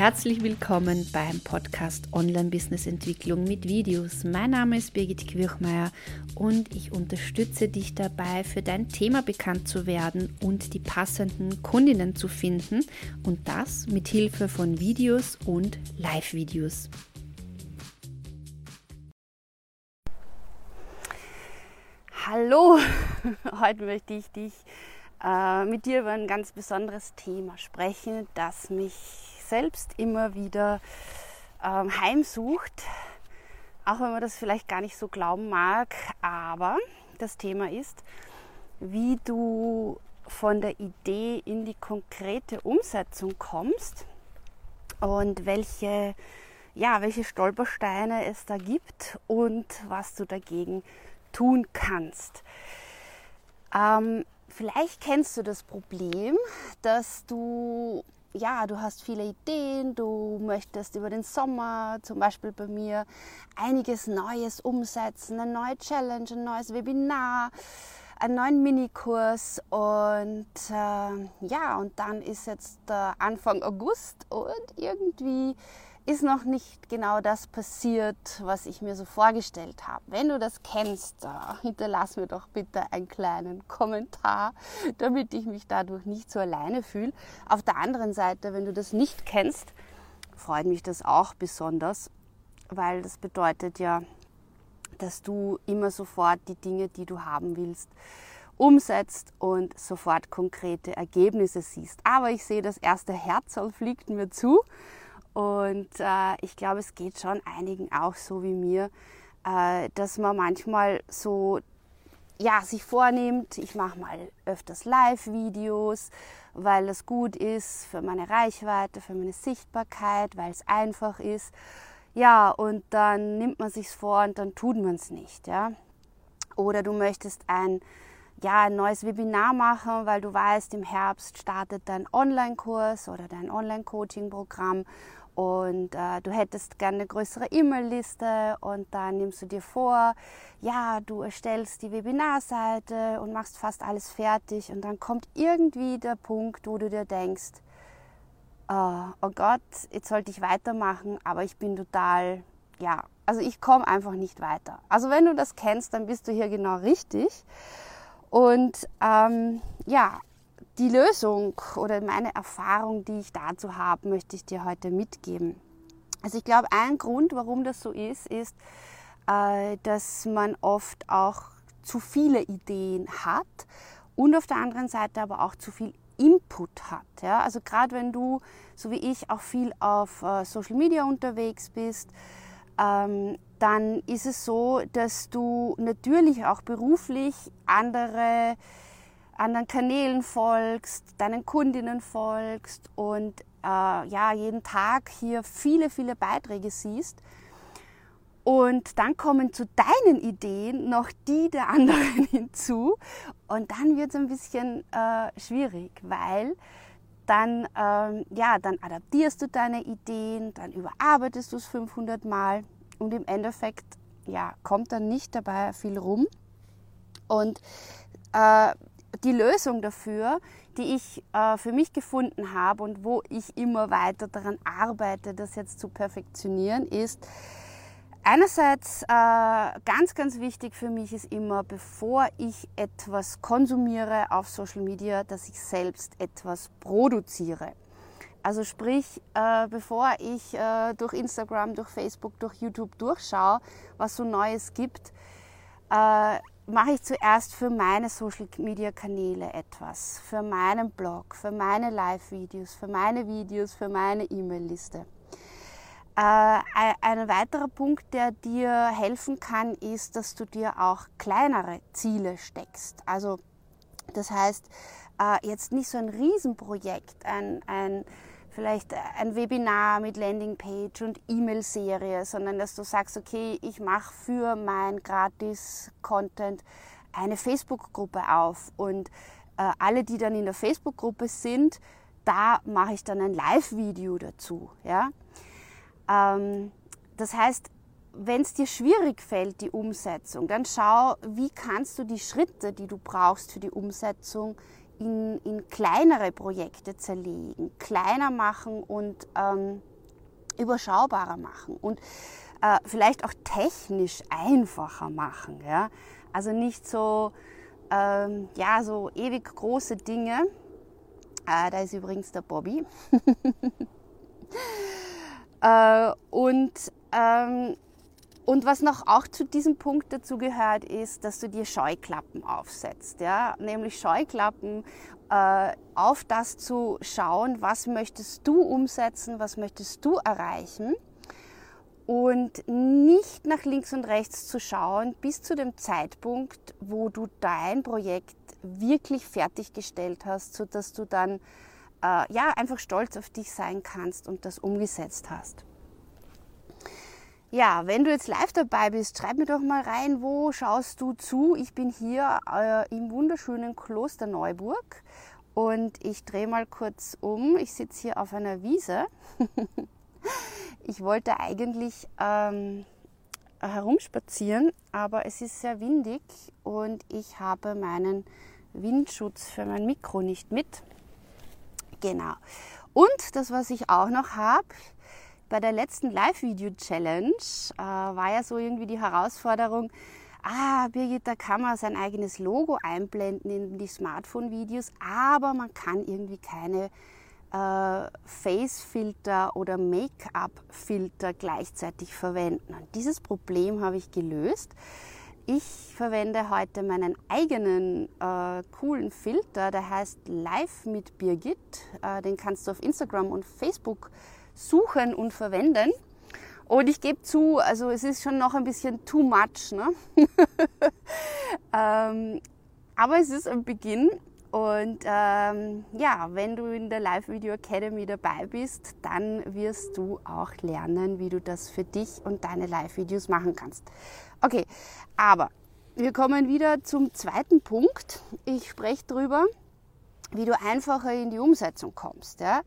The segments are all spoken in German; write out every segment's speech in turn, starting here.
Herzlich willkommen beim Podcast Online Business Entwicklung mit Videos. Mein Name ist Birgit Quirchmeier und ich unterstütze dich dabei, für dein Thema bekannt zu werden und die passenden Kundinnen zu finden und das mit Hilfe von Videos und Live-Videos. Hallo, heute möchte ich dich äh, mit dir über ein ganz besonderes Thema sprechen, das mich selbst immer wieder ähm, heimsucht, auch wenn man das vielleicht gar nicht so glauben mag. Aber das Thema ist, wie du von der Idee in die konkrete Umsetzung kommst und welche, ja, welche Stolpersteine es da gibt und was du dagegen tun kannst. Ähm, vielleicht kennst du das Problem, dass du ja, du hast viele Ideen, du möchtest über den Sommer, zum Beispiel bei mir, einiges Neues umsetzen, eine neue Challenge, ein neues Webinar, einen neuen Minikurs und äh, ja, und dann ist jetzt äh, Anfang August und irgendwie ist noch nicht genau das passiert, was ich mir so vorgestellt habe. Wenn du das kennst, hinterlass mir doch bitte einen kleinen Kommentar, damit ich mich dadurch nicht so alleine fühle. Auf der anderen Seite, wenn du das nicht kennst, freut mich das auch besonders, weil das bedeutet ja, dass du immer sofort die Dinge, die du haben willst, umsetzt und sofort konkrete Ergebnisse siehst. Aber ich sehe, das erste Herz fliegt mir zu und äh, ich glaube, es geht schon einigen auch so wie mir, äh, dass man manchmal so ja, sich vornimmt, ich mache mal öfters Live-Videos, weil das gut ist für meine Reichweite, für meine Sichtbarkeit, weil es einfach ist. Ja, und dann nimmt man sich's vor und dann tut man es nicht, ja. Oder du möchtest ein ja, ein neues Webinar machen, weil du weißt, im Herbst startet dein Online-Kurs oder dein Online-Coaching-Programm und äh, du hättest gerne eine größere E-Mail-Liste und dann nimmst du dir vor, ja, du erstellst die Webinarseite und machst fast alles fertig und dann kommt irgendwie der Punkt, wo du dir denkst, oh, oh Gott, jetzt sollte ich weitermachen, aber ich bin total, ja, also ich komme einfach nicht weiter. Also wenn du das kennst, dann bist du hier genau richtig. Und ähm, ja, die Lösung oder meine Erfahrung, die ich dazu habe, möchte ich dir heute mitgeben. Also ich glaube, ein Grund, warum das so ist, ist, äh, dass man oft auch zu viele Ideen hat und auf der anderen Seite aber auch zu viel Input hat. Ja? Also gerade wenn du, so wie ich, auch viel auf äh, Social Media unterwegs bist, ähm, dann ist es so, dass du natürlich auch beruflich andere anderen Kanälen folgst, deinen Kundinnen folgst und äh, ja, jeden Tag hier viele, viele Beiträge siehst. Und dann kommen zu deinen Ideen noch die der anderen hinzu. Und dann wird es ein bisschen äh, schwierig, weil dann, ähm, ja, dann adaptierst du deine Ideen, dann überarbeitest du es 500 Mal und im Endeffekt ja, kommt dann nicht dabei viel rum. Und äh, die Lösung dafür, die ich äh, für mich gefunden habe und wo ich immer weiter daran arbeite, das jetzt zu perfektionieren, ist, einerseits äh, ganz, ganz wichtig für mich ist immer, bevor ich etwas konsumiere auf Social Media, dass ich selbst etwas produziere. Also sprich, äh, bevor ich äh, durch Instagram, durch Facebook, durch YouTube durchschaue, was so Neues gibt, äh, mache ich zuerst für meine Social-Media-Kanäle etwas, für meinen Blog, für meine Live-Videos, für meine Videos, für meine E-Mail-Liste. Äh, ein weiterer Punkt, der dir helfen kann, ist, dass du dir auch kleinere Ziele steckst. Also das heißt, äh, jetzt nicht so ein Riesenprojekt, ein, ein vielleicht ein Webinar mit Landingpage und E-Mail-Serie, sondern dass du sagst, okay, ich mache für mein Gratis-Content eine Facebook-Gruppe auf und äh, alle, die dann in der Facebook-Gruppe sind, da mache ich dann ein Live-Video dazu. Ja? Ähm, das heißt, wenn es dir schwierig fällt, die Umsetzung, dann schau, wie kannst du die Schritte, die du brauchst für die Umsetzung, in, in kleinere Projekte zerlegen, kleiner machen und ähm, überschaubarer machen und äh, vielleicht auch technisch einfacher machen. Ja? Also nicht so, ähm, ja, so ewig große Dinge. Äh, da ist übrigens der Bobby. äh, und, ähm, und was noch auch zu diesem Punkt dazu gehört, ist, dass du dir Scheuklappen aufsetzt. Ja? Nämlich Scheuklappen äh, auf das zu schauen, was möchtest du umsetzen, was möchtest du erreichen und nicht nach links und rechts zu schauen bis zu dem Zeitpunkt, wo du dein Projekt wirklich fertiggestellt hast, sodass du dann äh, ja einfach stolz auf dich sein kannst und das umgesetzt hast. Ja, wenn du jetzt live dabei bist, schreib mir doch mal rein, wo schaust du zu? Ich bin hier äh, im wunderschönen Kloster Neuburg und ich drehe mal kurz um. Ich sitze hier auf einer Wiese. Ich wollte eigentlich ähm, herumspazieren, aber es ist sehr windig und ich habe meinen Windschutz für mein Mikro nicht mit. Genau. Und das, was ich auch noch habe, bei der letzten Live-Video-Challenge äh, war ja so irgendwie die Herausforderung, ah, Birgit, da kann man sein eigenes Logo einblenden in die Smartphone-Videos, aber man kann irgendwie keine äh, Face-Filter oder Make-up-Filter gleichzeitig verwenden. Und dieses Problem habe ich gelöst. Ich verwende heute meinen eigenen äh, coolen Filter, der heißt Live mit Birgit. Äh, den kannst du auf Instagram und Facebook suchen und verwenden. Und ich gebe zu, also es ist schon noch ein bisschen too much. Ne? ähm, aber es ist ein Beginn und ähm, ja, wenn du in der Live Video Academy dabei bist, dann wirst du auch lernen, wie du das für dich und deine Live-Videos machen kannst. Okay, aber wir kommen wieder zum zweiten Punkt. Ich spreche darüber, wie du einfacher in die Umsetzung kommst. Ja?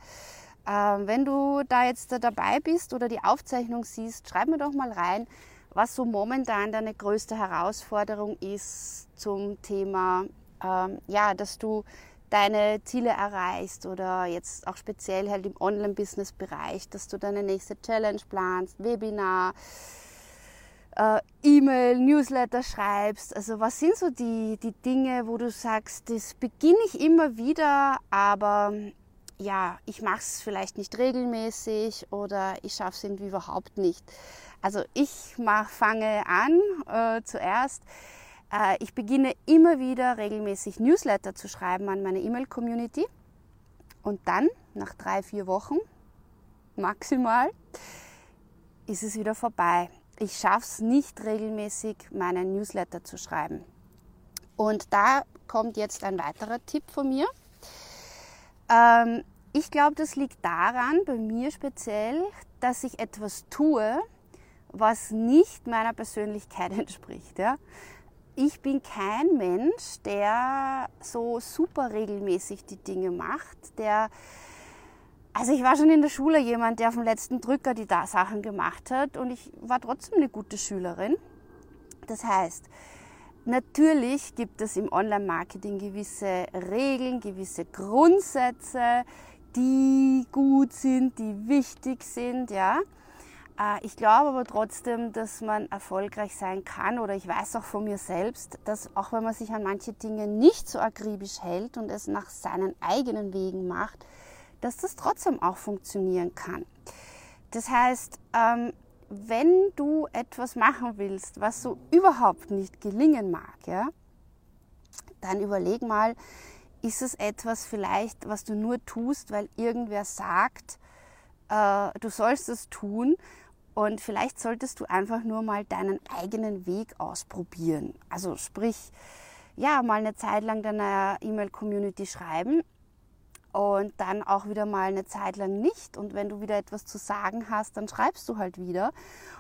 Ähm, wenn du da jetzt dabei bist oder die Aufzeichnung siehst, schreib mir doch mal rein, was so momentan deine größte Herausforderung ist zum Thema ähm, ja, dass du deine Ziele erreichst oder jetzt auch speziell halt im Online-Business-Bereich, dass du deine nächste Challenge planst, Webinar, äh, E-Mail, Newsletter schreibst. Also was sind so die, die Dinge, wo du sagst, das beginne ich immer wieder, aber ja, ich mache es vielleicht nicht regelmäßig oder ich schaffe es irgendwie überhaupt nicht. Also ich mach, fange an äh, zuerst äh, ich beginne immer wieder regelmäßig Newsletter zu schreiben an meine E-Mail-Community. Und dann, nach drei, vier Wochen maximal, ist es wieder vorbei. Ich schaffe es nicht regelmäßig, meinen Newsletter zu schreiben. Und da kommt jetzt ein weiterer Tipp von mir. Ähm, ich glaube, das liegt daran, bei mir speziell, dass ich etwas tue, was nicht meiner Persönlichkeit entspricht. Ja? ich bin kein Mensch, der so super regelmäßig die Dinge macht, der also ich war schon in der Schule jemand, der auf dem letzten Drücker die Sachen gemacht hat und ich war trotzdem eine gute Schülerin. Das heißt, natürlich gibt es im Online-Marketing gewisse Regeln, gewisse Grundsätze, die gut sind, die wichtig sind, ja. Äh, ich glaube aber trotzdem, dass man erfolgreich sein kann oder ich weiß auch von mir selbst, dass auch wenn man sich an manche Dinge nicht so akribisch hält und es nach seinen eigenen Wegen macht, dass das trotzdem auch funktionieren kann. Das heißt, ähm, wenn du etwas machen willst, was so überhaupt nicht gelingen mag, ja, dann überleg mal, ist es etwas vielleicht, was du nur tust, weil irgendwer sagt, äh, du sollst es tun und vielleicht solltest du einfach nur mal deinen eigenen Weg ausprobieren. Also sprich, ja, mal eine Zeit lang deiner E-Mail-Community schreiben und dann auch wieder mal eine Zeit lang nicht. Und wenn du wieder etwas zu sagen hast, dann schreibst du halt wieder.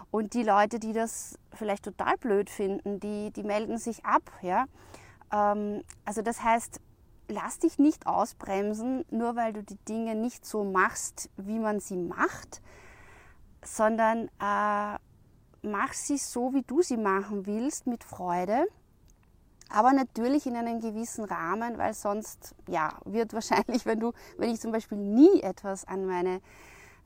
Und die Leute, die das vielleicht total blöd finden, die, die melden sich ab. Ja? Ähm, also das heißt, lass dich nicht ausbremsen, nur weil du die Dinge nicht so machst, wie man sie macht sondern äh, mach sie so, wie du sie machen willst, mit Freude. Aber natürlich in einem gewissen Rahmen, weil sonst ja, wird wahrscheinlich, wenn du, wenn ich zum Beispiel nie etwas an meine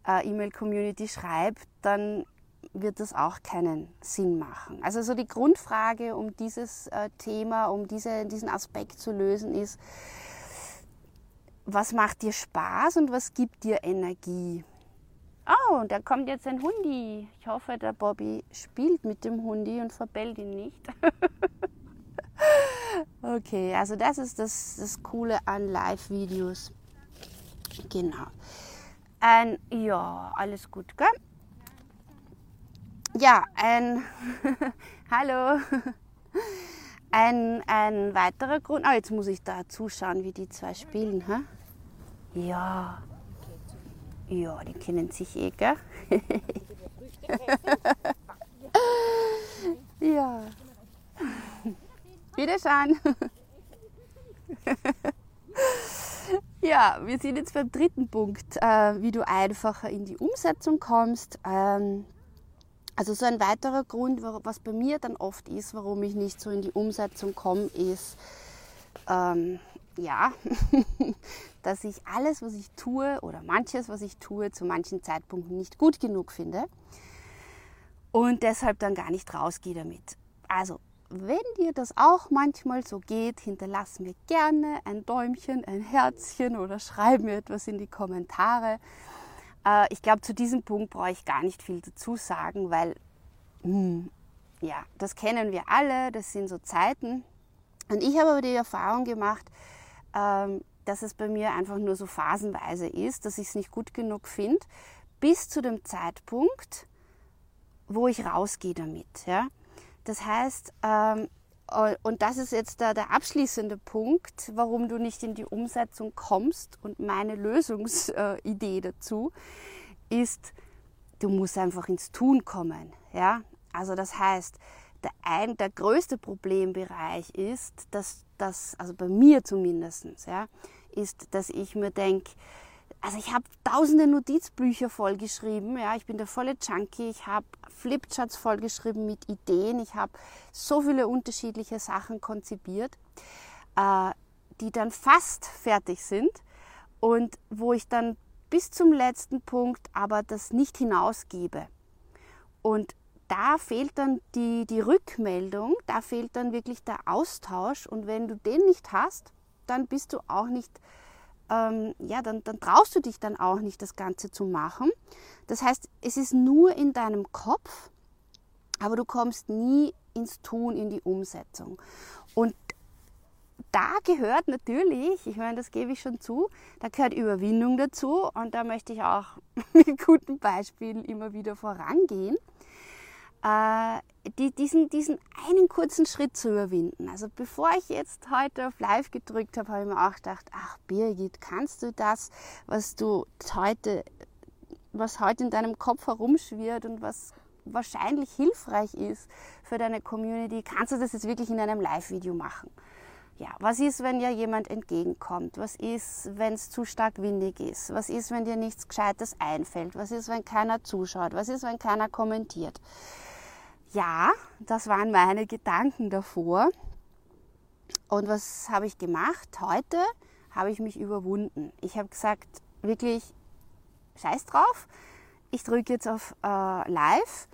äh, E-Mail-Community schreibe, dann wird das auch keinen Sinn machen. Also so die Grundfrage, um dieses äh, Thema, um diese, diesen Aspekt zu lösen, ist, was macht dir Spaß und was gibt dir Energie? Oh, da kommt jetzt ein Hundi. Ich hoffe, der Bobby spielt mit dem Hundi und verbellt ihn nicht. okay, also das ist das, das Coole an Live-Videos. Genau. Ein, ja, alles gut, gell? Ja, ein Hallo. Ein, ein weiterer Grund. Ah, jetzt muss ich da zuschauen, wie die zwei spielen. Hä? Ja. Ja, die kennen sich eh, gell? ja. Wiederschauen. ja, wir sind jetzt beim dritten Punkt, äh, wie du einfacher in die Umsetzung kommst. Ähm, also so ein weiterer Grund, was bei mir dann oft ist, warum ich nicht so in die Umsetzung komme, ist, ähm, ja, dass ich alles, was ich tue oder manches, was ich tue, zu manchen Zeitpunkten nicht gut genug finde und deshalb dann gar nicht rausgehe damit. Also, wenn dir das auch manchmal so geht, hinterlass mir gerne ein Däumchen, ein Herzchen oder schreib mir etwas in die Kommentare. Äh, ich glaube, zu diesem Punkt brauche ich gar nicht viel dazu sagen, weil, hm, ja, das kennen wir alle, das sind so Zeiten. Und ich habe aber die Erfahrung gemacht, ähm, dass es bei mir einfach nur so phasenweise ist, dass ich es nicht gut genug finde, bis zu dem Zeitpunkt, wo ich rausgehe damit. Ja? Das heißt, ähm, und das ist jetzt der, der, abschließende Punkt, warum du nicht in die Umsetzung kommst und meine Lösungsidee dazu ist, du musst einfach ins Tun kommen. Ja? Also das heißt, der, ein, der größte Problembereich ist, dass das, also bei mir zumindest, ja, ist, dass ich mir denke, also ich habe tausende Notizbücher vollgeschrieben, ja, ich bin der volle Junkie, ich habe Flipcharts vollgeschrieben mit Ideen, ich habe so viele unterschiedliche Sachen konzipiert, äh, die dann fast fertig sind und wo ich dann bis zum letzten Punkt aber das nicht hinausgebe. Und da fehlt dann die, die Rückmeldung, da fehlt dann wirklich der Austausch. Und wenn du den nicht hast, dann bist du auch nicht, ähm, ja, dann, dann traust du dich dann auch nicht, das Ganze zu machen. Das heißt, es ist nur in deinem Kopf, aber du kommst nie ins Tun, in die Umsetzung. Und da gehört natürlich, ich meine, das gebe ich schon zu, da gehört Überwindung dazu und da möchte ich auch mit guten Beispielen immer wieder vorangehen äh, die, diesen, diesen einen kurzen Schritt zu überwinden. Also bevor ich jetzt heute auf Live gedrückt habe, habe ich mir auch gedacht, ach Birgit, kannst du das, was du heute, was heute in deinem Kopf herumschwirrt und was wahrscheinlich hilfreich ist für deine Community, kannst du das jetzt wirklich in einem Live-Video machen? Ja, was ist, wenn dir jemand entgegenkommt? Was ist, wenn es zu stark windig ist? Was ist, wenn dir nichts Gescheites einfällt? Was ist, wenn keiner zuschaut? Was ist, wenn keiner kommentiert? Ja, das waren meine Gedanken davor. Und was habe ich gemacht? Heute habe ich mich überwunden. Ich habe gesagt, wirklich, scheiß drauf. Ich drücke jetzt auf äh, Live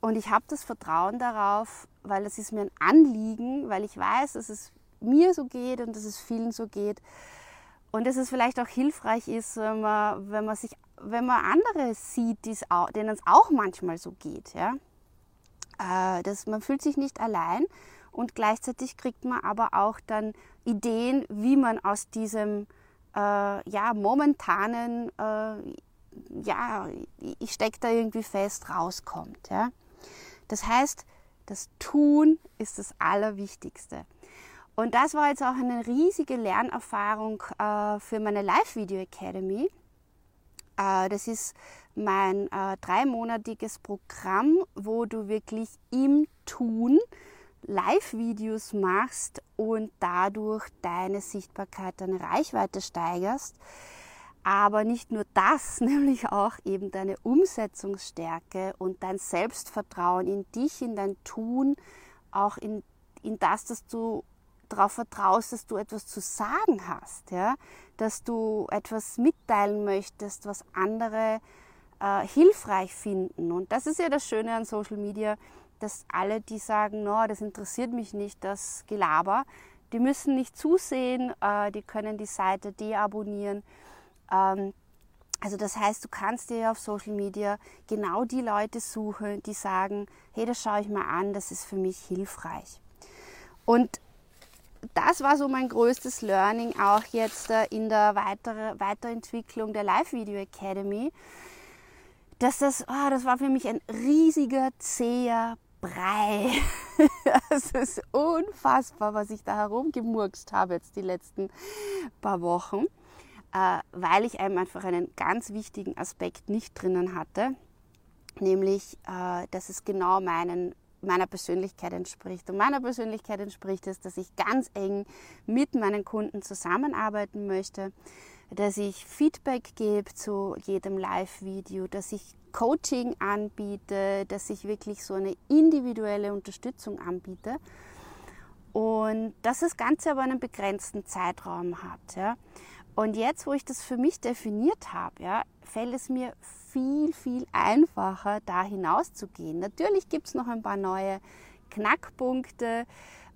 und ich habe das Vertrauen darauf, weil es ist mir ein Anliegen, weil ich weiß, dass es mir so geht und dass es vielen so geht. Und dass es vielleicht auch hilfreich ist, wenn man, wenn man, sich, wenn man andere sieht, denen es auch manchmal so geht. Ja? Äh, das, man fühlt sich nicht allein und gleichzeitig kriegt man aber auch dann Ideen, wie man aus diesem äh, ja, momentanen, äh, ja, ich stecke da irgendwie fest, rauskommt. Ja? Das heißt, das Tun ist das Allerwichtigste. Und das war jetzt auch eine riesige Lernerfahrung äh, für meine Live-Video Academy. Äh, das ist mein äh, dreimonatiges Programm, wo du wirklich im Tun Live-Videos machst und dadurch deine Sichtbarkeit, deine Reichweite steigerst. Aber nicht nur das, nämlich auch eben deine Umsetzungsstärke und dein Selbstvertrauen in dich, in dein Tun, auch in, in das, dass du darauf vertraust, dass du etwas zu sagen hast, ja? dass du etwas mitteilen möchtest, was andere äh, hilfreich finden. Und das ist ja das Schöne an Social Media, dass alle, die sagen, no, das interessiert mich nicht, das Gelaber, die müssen nicht zusehen, äh, die können die Seite deabonnieren. Ähm, also das heißt, du kannst dir auf Social Media genau die Leute suchen, die sagen, hey, das schaue ich mal an, das ist für mich hilfreich. Und das war so mein größtes Learning auch jetzt äh, in der weitere, Weiterentwicklung der Live Video Academy. Dass das, oh, das war für mich ein riesiger, zäher Brei. Es ist unfassbar, was ich da herumgemurkst habe jetzt die letzten paar Wochen, äh, weil ich einfach einen ganz wichtigen Aspekt nicht drinnen hatte, nämlich, äh, dass es genau meinen meiner Persönlichkeit entspricht. Und meiner Persönlichkeit entspricht es, dass ich ganz eng mit meinen Kunden zusammenarbeiten möchte, dass ich Feedback gebe zu jedem Live-Video, dass ich Coaching anbiete, dass ich wirklich so eine individuelle Unterstützung anbiete. Und dass das Ganze aber einen begrenzten Zeitraum hat. Ja. Und jetzt, wo ich das für mich definiert habe, ja, fällt es mir viel, viel einfacher, da hinauszugehen. Natürlich gibt es noch ein paar neue Knackpunkte,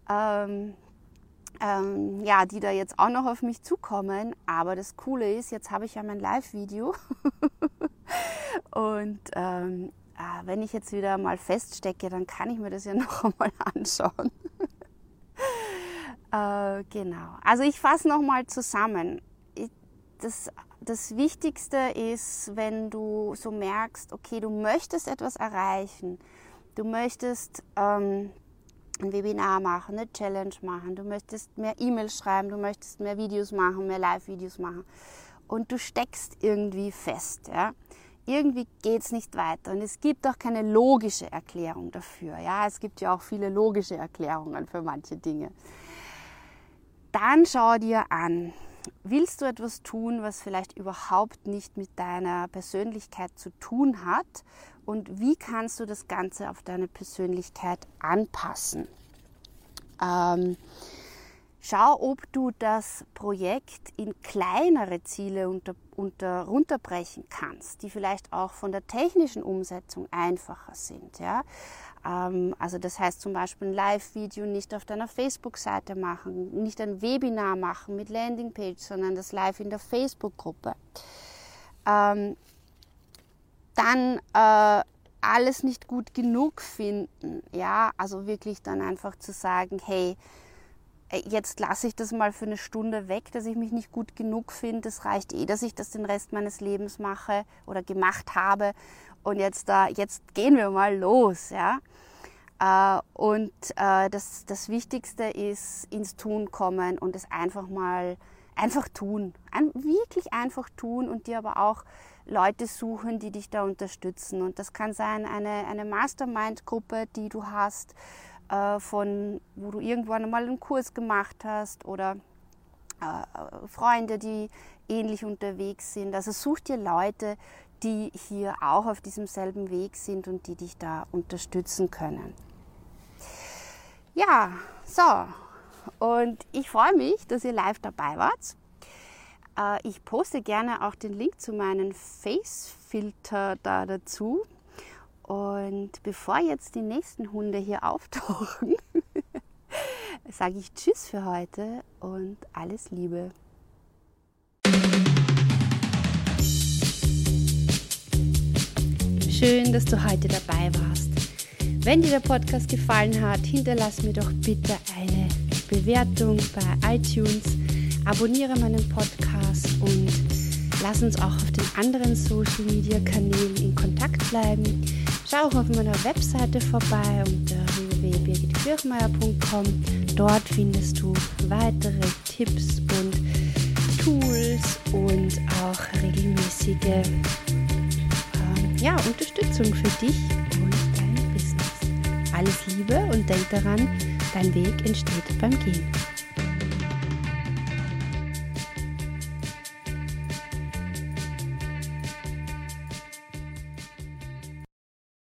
ähm, ähm, ja, die da jetzt auch noch auf mich zukommen. Aber das Coole ist, jetzt habe ich ja mein Live-Video. Und ähm, äh, wenn ich jetzt wieder mal feststecke, dann kann ich mir das ja noch einmal anschauen. äh, genau. Also ich fasse nochmal zusammen. Das das Wichtigste ist, wenn du so merkst, okay, du möchtest etwas erreichen, du möchtest ähm, ein Webinar machen, eine Challenge machen, du möchtest mehr E-Mails schreiben, du möchtest mehr Videos machen, mehr Live-Videos machen und du steckst irgendwie fest. Ja? Irgendwie geht es nicht weiter und es gibt auch keine logische Erklärung dafür. Ja? Es gibt ja auch viele logische Erklärungen für manche Dinge. Dann schau dir an, willst du etwas tun, was vielleicht überhaupt nicht mit deiner Persönlichkeit zu tun hat? Und wie kannst du das Ganze auf deine Persönlichkeit anpassen? Ähm, schau, ob du das Projekt in kleinere Ziele unter, unter, runterbrechen kannst, die vielleicht auch von der technischen Umsetzung einfacher sind. Ja? Ähm, also das heißt zum Beispiel ein Live-Video nicht auf deiner Facebook-Seite machen, nicht ein Webinar machen mit Landingpage, sondern das live in der Facebook-Gruppe. Ähm, dann äh, alles nicht gut genug finden, ja, also wirklich dann einfach zu sagen, hey, äh, jetzt lasse ich das mal für eine Stunde weg, dass ich mich nicht gut genug finde. Das reicht eh, dass ich das den Rest meines Lebens mache oder gemacht habe. Und jetzt, äh, jetzt gehen wir mal los, ja. Äh, und das, das Wichtigste ist ins Tun kommen und es einfach mal einfach tun. Ein, wirklich einfach tun und dir aber auch Leute suchen, die dich da unterstützen. Und das kann sein eine, eine Mastermind-Gruppe, die du hast, äh, von, wo du irgendwann mal einen Kurs gemacht hast oder äh, Freunde, die ähnlich unterwegs sind. Also such dir Leute, die hier auch auf diesem selben Weg sind und die dich da unterstützen können. Ja, so. Und ich freue mich, dass ihr live dabei wart. Äh, ich poste gerne auch den Link zu meinem Face-Filter da dazu. Und bevor jetzt die nächsten Hunde hier auftauchen, sage ich Tschüss für heute und alles Liebe. Schön, dass du heute dabei warst. Wenn dir der Podcast gefallen hat, hinterlass mir doch bitte eine Bewertung bei iTunes, abonniere meinen Podcast und lass uns auch auf den anderen Social Media Kanälen in Kontakt bleiben. Schau auch auf meiner Webseite vorbei unter www.birgitquirchmeier.com. Dort findest du weitere Tipps und Tools und auch regelmäßige äh, ja, Unterstützung für dich und dein Business. Alles Liebe und denk daran, dein Weg entsteht beim Gehen.